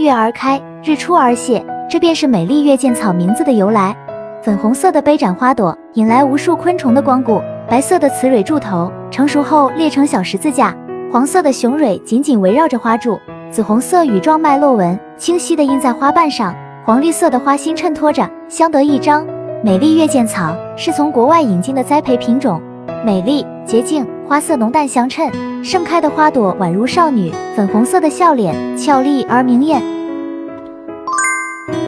月而开，日出而谢，这便是美丽月见草名字的由来。粉红色的杯盏花朵引来无数昆虫的光顾，白色的雌蕊柱头成熟后裂成小十字架，黄色的雄蕊紧紧围绕着花柱，紫红色羽状脉络纹清晰地印在花瓣上，黄绿色的花心衬托着，相得益彰。美丽月见草是从国外引进的栽培品种，美丽洁净，花色浓淡相衬，盛开的花朵宛如少女，粉红色的笑脸俏丽而明艳。